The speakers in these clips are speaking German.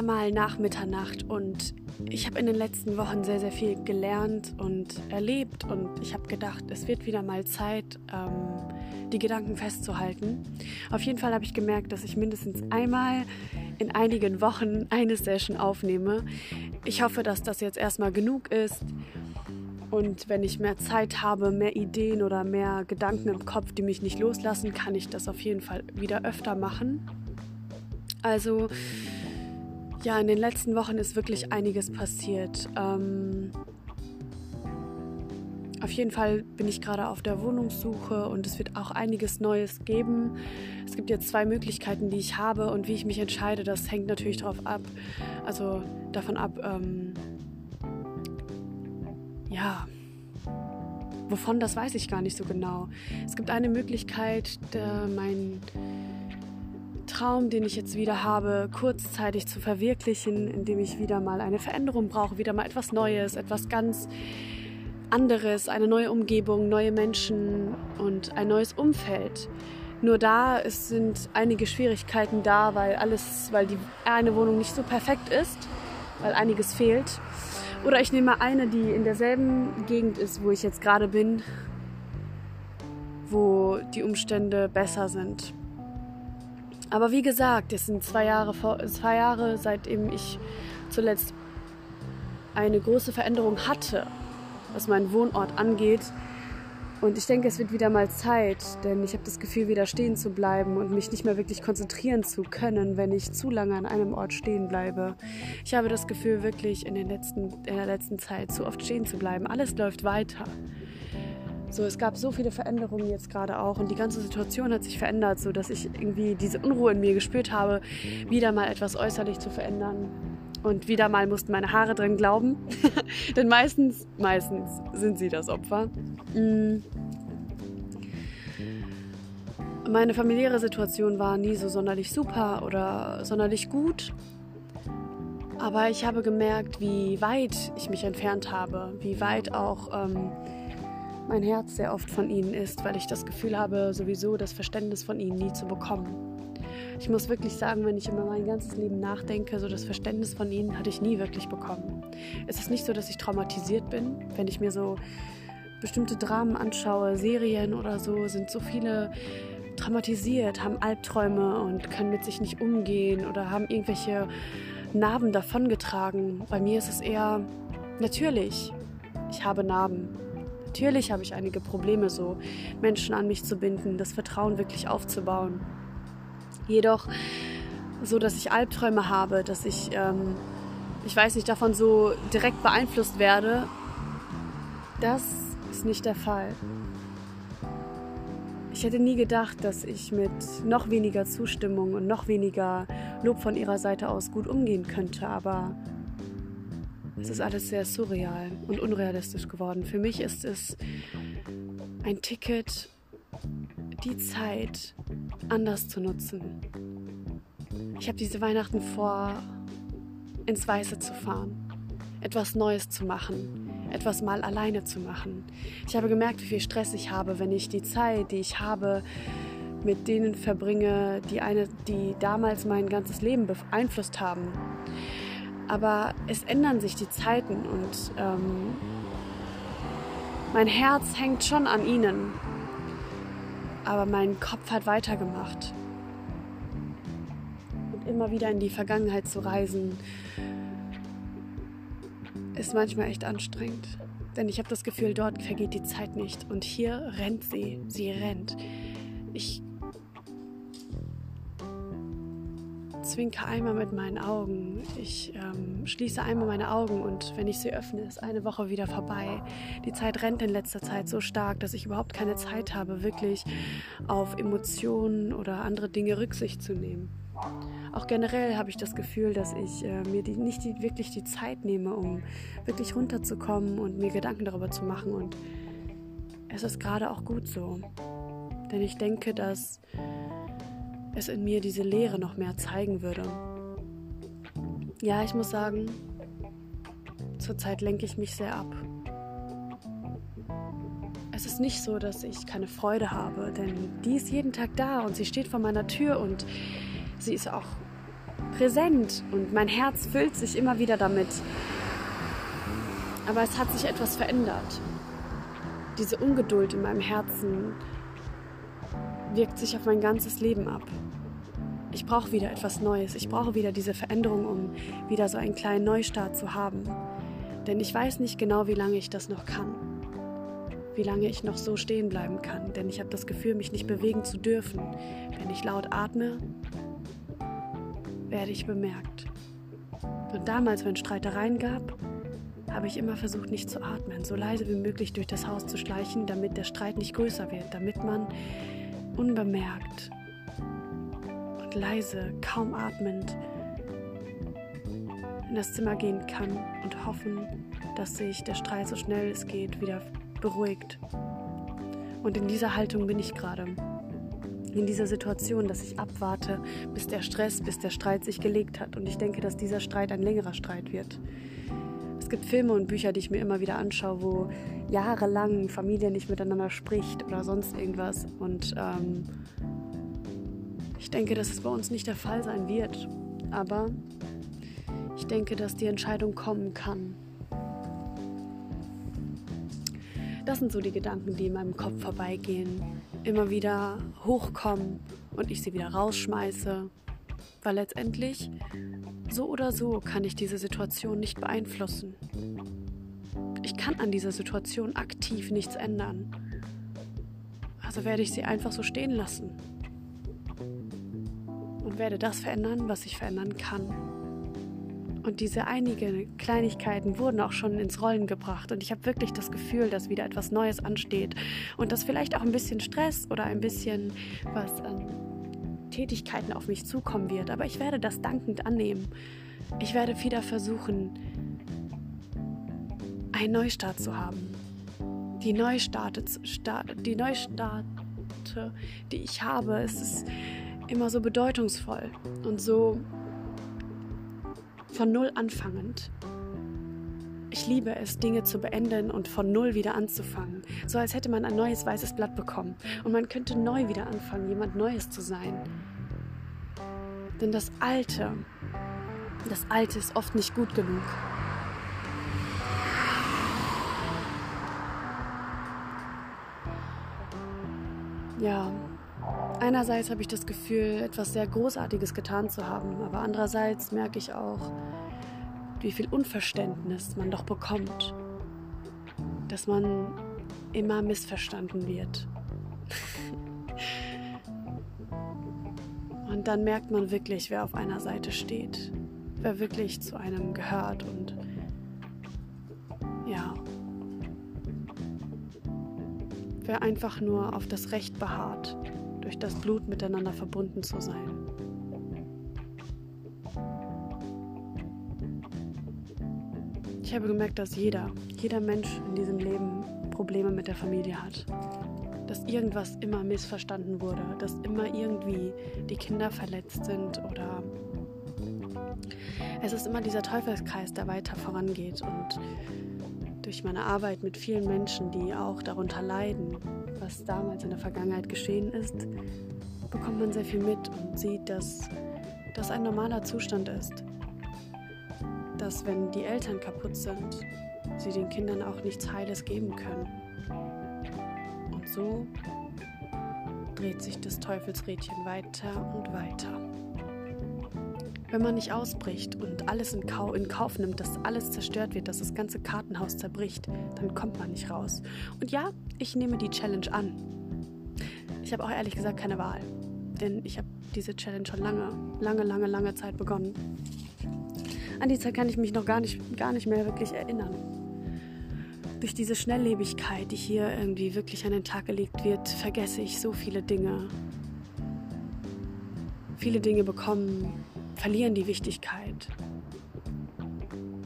wieder mal nach Mitternacht und ich habe in den letzten Wochen sehr, sehr viel gelernt und erlebt und ich habe gedacht, es wird wieder mal Zeit, ähm, die Gedanken festzuhalten. Auf jeden Fall habe ich gemerkt, dass ich mindestens einmal in einigen Wochen eine Session aufnehme. Ich hoffe, dass das jetzt erstmal genug ist. Und wenn ich mehr Zeit habe, mehr Ideen oder mehr Gedanken im Kopf, die mich nicht loslassen, kann ich das auf jeden Fall wieder öfter machen. Also ja, in den letzten Wochen ist wirklich einiges passiert. Ähm, auf jeden Fall bin ich gerade auf der Wohnungssuche und es wird auch einiges Neues geben. Es gibt jetzt zwei Möglichkeiten, die ich habe und wie ich mich entscheide, das hängt natürlich darauf ab, also davon ab, ähm, ja, wovon das weiß ich gar nicht so genau. Es gibt eine Möglichkeit, mein Traum, den ich jetzt wieder habe, kurzzeitig zu verwirklichen, indem ich wieder mal eine Veränderung brauche, wieder mal etwas Neues, etwas ganz anderes, eine neue Umgebung, neue Menschen und ein neues Umfeld. Nur da es sind einige Schwierigkeiten da, weil alles, weil die eine Wohnung nicht so perfekt ist, weil einiges fehlt. Oder ich nehme eine, die in derselben Gegend ist, wo ich jetzt gerade bin, wo die Umstände besser sind. Aber wie gesagt, es sind zwei Jahre, zwei Jahre seitdem ich zuletzt eine große Veränderung hatte, was meinen Wohnort angeht. Und ich denke, es wird wieder mal Zeit, denn ich habe das Gefühl, wieder stehen zu bleiben und mich nicht mehr wirklich konzentrieren zu können, wenn ich zu lange an einem Ort stehen bleibe. Ich habe das Gefühl, wirklich in, den letzten, in der letzten Zeit zu oft stehen zu bleiben. Alles läuft weiter. So, es gab so viele Veränderungen jetzt gerade auch und die ganze Situation hat sich verändert, so dass ich irgendwie diese Unruhe in mir gespürt habe, wieder mal etwas äußerlich zu verändern. Und wieder mal mussten meine Haare drin glauben, denn meistens, meistens sind sie das Opfer. Mm. Meine familiäre Situation war nie so sonderlich super oder sonderlich gut. Aber ich habe gemerkt, wie weit ich mich entfernt habe, wie weit auch ähm, mein Herz sehr oft von ihnen ist, weil ich das Gefühl habe, sowieso das Verständnis von ihnen nie zu bekommen. Ich muss wirklich sagen, wenn ich über mein ganzes Leben nachdenke, so das Verständnis von ihnen hatte ich nie wirklich bekommen. Es ist nicht so, dass ich traumatisiert bin, wenn ich mir so bestimmte Dramen anschaue, Serien oder so, sind so viele traumatisiert, haben Albträume und können mit sich nicht umgehen oder haben irgendwelche Narben davongetragen. Bei mir ist es eher natürlich, ich habe Narben. Natürlich habe ich einige Probleme, so Menschen an mich zu binden, das Vertrauen wirklich aufzubauen. Jedoch so, dass ich Albträume habe, dass ich, ähm, ich weiß nicht, davon so direkt beeinflusst werde, das ist nicht der Fall. Ich hätte nie gedacht, dass ich mit noch weniger Zustimmung und noch weniger Lob von ihrer Seite aus gut umgehen könnte, aber es ist alles sehr surreal und unrealistisch geworden. Für mich ist es ein Ticket, die Zeit anders zu nutzen. Ich habe diese Weihnachten vor, ins Weiße zu fahren, etwas Neues zu machen, etwas mal alleine zu machen. Ich habe gemerkt, wie viel Stress ich habe, wenn ich die Zeit, die ich habe, mit denen verbringe, die, eine, die damals mein ganzes Leben beeinflusst haben. Aber es ändern sich die Zeiten und ähm, mein Herz hängt schon an ihnen. Aber mein Kopf hat weitergemacht. Und immer wieder in die Vergangenheit zu reisen, ist manchmal echt anstrengend. Denn ich habe das Gefühl, dort vergeht die Zeit nicht. Und hier rennt sie. Sie rennt. Ich zwinke einmal mit meinen Augen. Ich ähm, schließe einmal meine Augen und wenn ich sie öffne, ist eine Woche wieder vorbei. Die Zeit rennt in letzter Zeit so stark, dass ich überhaupt keine Zeit habe, wirklich auf Emotionen oder andere Dinge Rücksicht zu nehmen. Auch generell habe ich das Gefühl, dass ich äh, mir die, nicht die, wirklich die Zeit nehme, um wirklich runterzukommen und mir Gedanken darüber zu machen. Und es ist gerade auch gut so. Denn ich denke, dass es in mir diese Leere noch mehr zeigen würde. Ja, ich muss sagen, zurzeit lenke ich mich sehr ab. Es ist nicht so, dass ich keine Freude habe, denn die ist jeden Tag da und sie steht vor meiner Tür und sie ist auch präsent und mein Herz füllt sich immer wieder damit. Aber es hat sich etwas verändert. Diese Ungeduld in meinem Herzen wirkt sich auf mein ganzes Leben ab. Ich brauche wieder etwas Neues. Ich brauche wieder diese Veränderung, um wieder so einen kleinen Neustart zu haben. Denn ich weiß nicht genau, wie lange ich das noch kann. Wie lange ich noch so stehen bleiben kann. Denn ich habe das Gefühl, mich nicht bewegen zu dürfen. Wenn ich laut atme, werde ich bemerkt. Und damals, wenn Streitereien gab, habe ich immer versucht, nicht zu atmen, so leise wie möglich durch das Haus zu schleichen, damit der Streit nicht größer wird, damit man unbemerkt und leise, kaum atmend in das Zimmer gehen kann und hoffen, dass sich der Streit so schnell es geht wieder beruhigt. Und in dieser Haltung bin ich gerade. In dieser Situation, dass ich abwarte, bis der Stress, bis der Streit sich gelegt hat. Und ich denke, dass dieser Streit ein längerer Streit wird. Es gibt Filme und Bücher, die ich mir immer wieder anschaue, wo jahrelang Familie nicht miteinander spricht oder sonst irgendwas. Und ähm, ich denke, dass es bei uns nicht der Fall sein wird. Aber ich denke, dass die Entscheidung kommen kann. Das sind so die Gedanken, die in meinem Kopf vorbeigehen, immer wieder hochkommen und ich sie wieder rausschmeiße. Weil letztendlich, so oder so, kann ich diese Situation nicht beeinflussen. Ich kann an dieser Situation aktiv nichts ändern. Also werde ich sie einfach so stehen lassen. Und werde das verändern, was ich verändern kann. Und diese einigen Kleinigkeiten wurden auch schon ins Rollen gebracht. Und ich habe wirklich das Gefühl, dass wieder etwas Neues ansteht. Und dass vielleicht auch ein bisschen Stress oder ein bisschen was an Tätigkeiten auf mich zukommen wird. Aber ich werde das dankend annehmen. Ich werde wieder versuchen, einen Neustart zu haben. Die Neustarte, die Neustarte, die ich habe, es ist immer so bedeutungsvoll und so von Null anfangend. Ich liebe es, Dinge zu beenden und von Null wieder anzufangen. So als hätte man ein neues weißes Blatt bekommen und man könnte neu wieder anfangen, jemand Neues zu sein. Denn das Alte, das Alte ist oft nicht gut genug. Ja, Einerseits habe ich das Gefühl, etwas sehr Großartiges getan zu haben, aber andererseits merke ich auch, wie viel Unverständnis man doch bekommt, dass man immer missverstanden wird. und dann merkt man wirklich, wer auf einer Seite steht, wer wirklich zu einem gehört und ja, wer einfach nur auf das Recht beharrt durch das Blut miteinander verbunden zu sein. Ich habe gemerkt, dass jeder, jeder Mensch in diesem Leben Probleme mit der Familie hat. Dass irgendwas immer missverstanden wurde, dass immer irgendwie die Kinder verletzt sind oder es ist immer dieser Teufelskreis, der weiter vorangeht. Und durch meine Arbeit mit vielen Menschen, die auch darunter leiden, was damals in der Vergangenheit geschehen ist, bekommt man sehr viel mit und sieht, dass das ein normaler Zustand ist. Dass wenn die Eltern kaputt sind, sie den Kindern auch nichts Heiles geben können. Und so dreht sich das Teufelsrädchen weiter und weiter. Wenn man nicht ausbricht und alles in, Kau in Kauf nimmt, dass alles zerstört wird, dass das ganze Kartenhaus zerbricht, dann kommt man nicht raus. Und ja, ich nehme die Challenge an. Ich habe auch ehrlich gesagt keine Wahl, denn ich habe diese Challenge schon lange, lange, lange, lange Zeit begonnen. An die Zeit kann ich mich noch gar nicht, gar nicht mehr wirklich erinnern. Durch diese Schnelllebigkeit, die hier irgendwie wirklich an den Tag gelegt wird, vergesse ich so viele Dinge. Viele Dinge bekommen verlieren die Wichtigkeit.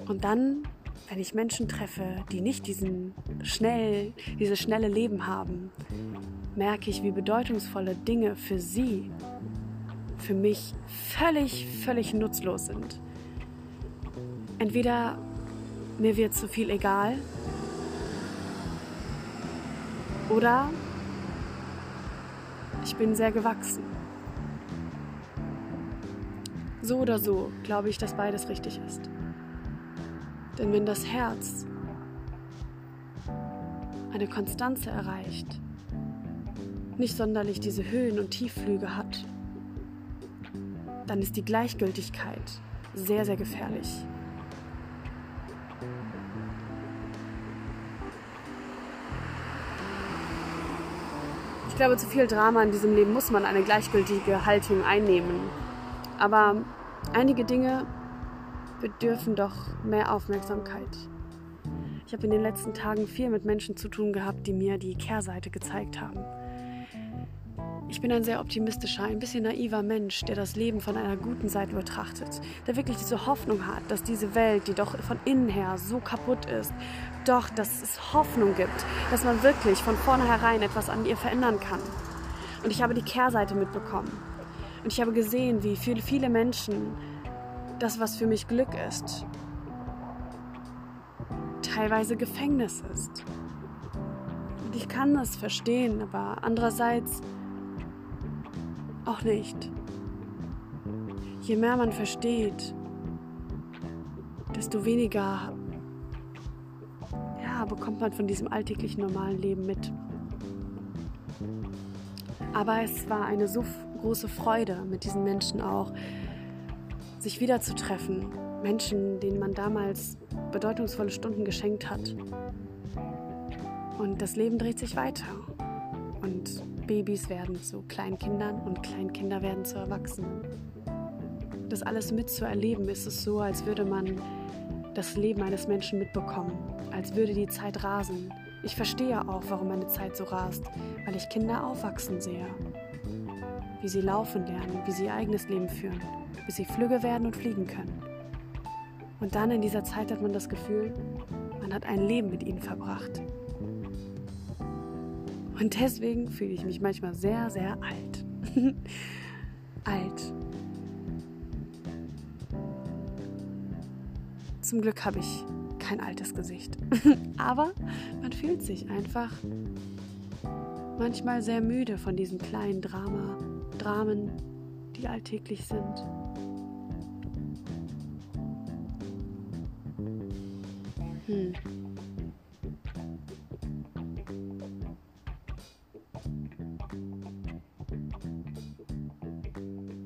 Und dann, wenn ich Menschen treffe, die nicht diesen schnell, dieses schnelle Leben haben, merke ich, wie bedeutungsvolle Dinge für sie, für mich völlig, völlig nutzlos sind. Entweder mir wird zu viel egal oder ich bin sehr gewachsen. So oder so glaube ich, dass beides richtig ist. Denn wenn das Herz eine Konstanze erreicht, nicht sonderlich diese Höhen und Tiefflüge hat, dann ist die Gleichgültigkeit sehr, sehr gefährlich. Ich glaube, zu viel Drama in diesem Leben muss man eine gleichgültige Haltung einnehmen. Aber einige Dinge bedürfen doch mehr Aufmerksamkeit. Ich habe in den letzten Tagen viel mit Menschen zu tun gehabt, die mir die Kehrseite gezeigt haben. Ich bin ein sehr optimistischer, ein bisschen naiver Mensch, der das Leben von einer guten Seite betrachtet, der wirklich diese Hoffnung hat, dass diese Welt, die doch von innen her so kaputt ist, doch, dass es Hoffnung gibt, dass man wirklich von vornherein etwas an ihr verändern kann. Und ich habe die Kehrseite mitbekommen. Und ich habe gesehen, wie viele, viele Menschen das, was für mich Glück ist, teilweise Gefängnis ist. Und ich kann das verstehen, aber andererseits auch nicht. Je mehr man versteht, desto weniger ja, bekommt man von diesem alltäglichen normalen Leben mit. Aber es war eine so große Freude, mit diesen Menschen auch sich wiederzutreffen. Menschen, denen man damals bedeutungsvolle Stunden geschenkt hat. Und das Leben dreht sich weiter. Babys werden zu Kleinkindern und Kleinkinder werden zu Erwachsenen. Das alles mitzuerleben, ist es so, als würde man das Leben eines Menschen mitbekommen, als würde die Zeit rasen. Ich verstehe auch, warum meine Zeit so rast, weil ich Kinder aufwachsen sehe. Wie sie laufen lernen, wie sie ihr eigenes Leben führen, bis sie flügge werden und fliegen können. Und dann in dieser Zeit hat man das Gefühl, man hat ein Leben mit ihnen verbracht. Und deswegen fühle ich mich manchmal sehr, sehr alt. alt. Zum Glück habe ich kein altes Gesicht. Aber man fühlt sich einfach manchmal sehr müde von diesen kleinen Drama, Dramen, die alltäglich sind.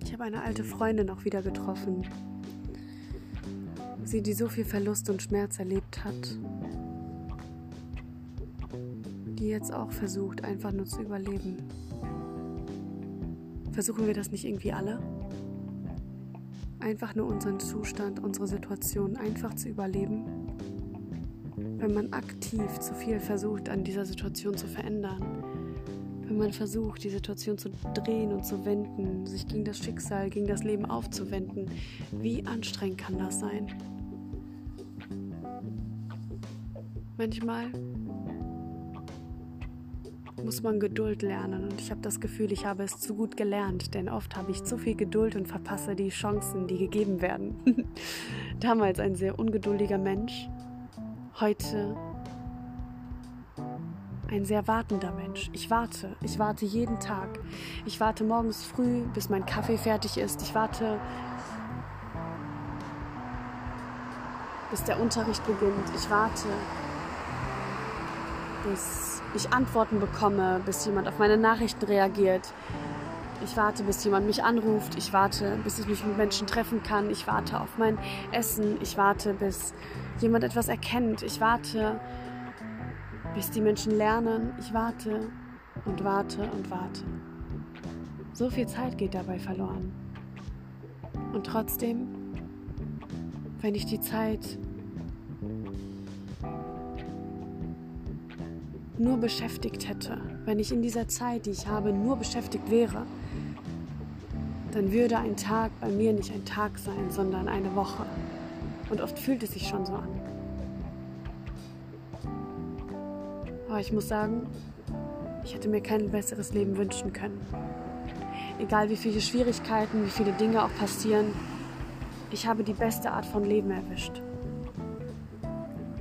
Ich habe eine alte Freundin auch wieder getroffen. Sie, die so viel Verlust und Schmerz erlebt hat. Die jetzt auch versucht, einfach nur zu überleben. Versuchen wir das nicht irgendwie alle? Einfach nur unseren Zustand, unsere Situation einfach zu überleben? Wenn man aktiv zu viel versucht, an dieser Situation zu verändern, man versucht, die Situation zu drehen und zu wenden, sich gegen das Schicksal, gegen das Leben aufzuwenden, wie anstrengend kann das sein? Manchmal muss man Geduld lernen und ich habe das Gefühl, ich habe es zu gut gelernt, denn oft habe ich zu viel Geduld und verpasse die Chancen, die gegeben werden. Damals ein sehr ungeduldiger Mensch, heute ein sehr wartender Mensch. Ich warte. Ich warte jeden Tag. Ich warte morgens früh, bis mein Kaffee fertig ist. Ich warte, bis der Unterricht beginnt. Ich warte, bis ich Antworten bekomme, bis jemand auf meine Nachrichten reagiert. Ich warte, bis jemand mich anruft. Ich warte, bis ich mich mit Menschen treffen kann. Ich warte auf mein Essen. Ich warte, bis jemand etwas erkennt. Ich warte, bis die Menschen lernen. Ich warte und warte und warte. So viel Zeit geht dabei verloren. Und trotzdem, wenn ich die Zeit nur beschäftigt hätte, wenn ich in dieser Zeit, die ich habe, nur beschäftigt wäre, dann würde ein Tag bei mir nicht ein Tag sein, sondern eine Woche. Und oft fühlt es sich schon so an. Aber ich muss sagen, ich hätte mir kein besseres Leben wünschen können. Egal wie viele Schwierigkeiten, wie viele Dinge auch passieren, ich habe die beste Art von Leben erwischt.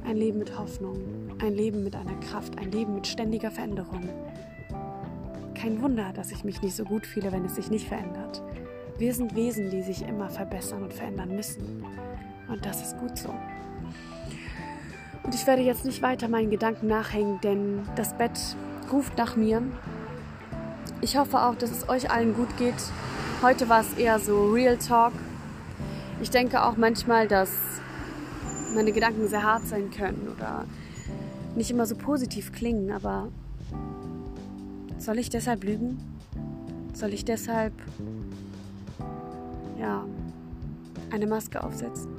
Ein Leben mit Hoffnung, ein Leben mit einer Kraft, ein Leben mit ständiger Veränderung. Kein Wunder, dass ich mich nicht so gut fühle, wenn es sich nicht verändert. Wir sind Wesen, die sich immer verbessern und verändern müssen. Und das ist gut so. Und ich werde jetzt nicht weiter meinen Gedanken nachhängen, denn das Bett ruft nach mir. Ich hoffe auch, dass es euch allen gut geht. Heute war es eher so Real Talk. Ich denke auch manchmal, dass meine Gedanken sehr hart sein können oder nicht immer so positiv klingen, aber soll ich deshalb lügen? Soll ich deshalb ja eine Maske aufsetzen?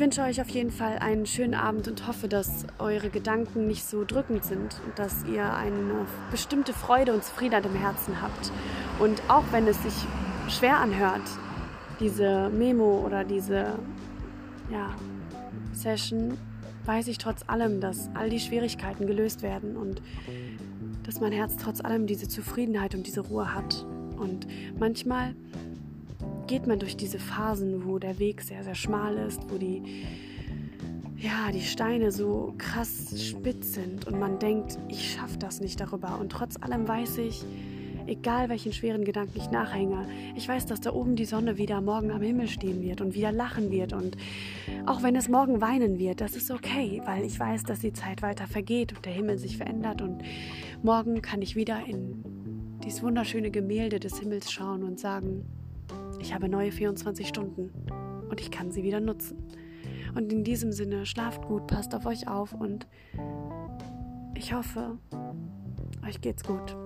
Ich wünsche euch auf jeden Fall einen schönen Abend und hoffe, dass eure Gedanken nicht so drückend sind und dass ihr eine bestimmte Freude und Zufriedenheit im Herzen habt. Und auch wenn es sich schwer anhört, diese Memo oder diese ja, Session, weiß ich trotz allem, dass all die Schwierigkeiten gelöst werden und dass mein Herz trotz allem diese Zufriedenheit und diese Ruhe hat. Und manchmal geht man durch diese Phasen, wo der Weg sehr, sehr schmal ist, wo die, ja, die Steine so krass spitz sind und man denkt, ich schaffe das nicht darüber. Und trotz allem weiß ich, egal welchen schweren Gedanken ich nachhänge, ich weiß, dass da oben die Sonne wieder morgen am Himmel stehen wird und wieder lachen wird. Und auch wenn es morgen weinen wird, das ist okay, weil ich weiß, dass die Zeit weiter vergeht und der Himmel sich verändert. Und morgen kann ich wieder in dieses wunderschöne Gemälde des Himmels schauen und sagen, ich habe neue 24 Stunden und ich kann sie wieder nutzen. Und in diesem Sinne, schlaft gut, passt auf euch auf und ich hoffe, euch geht's gut.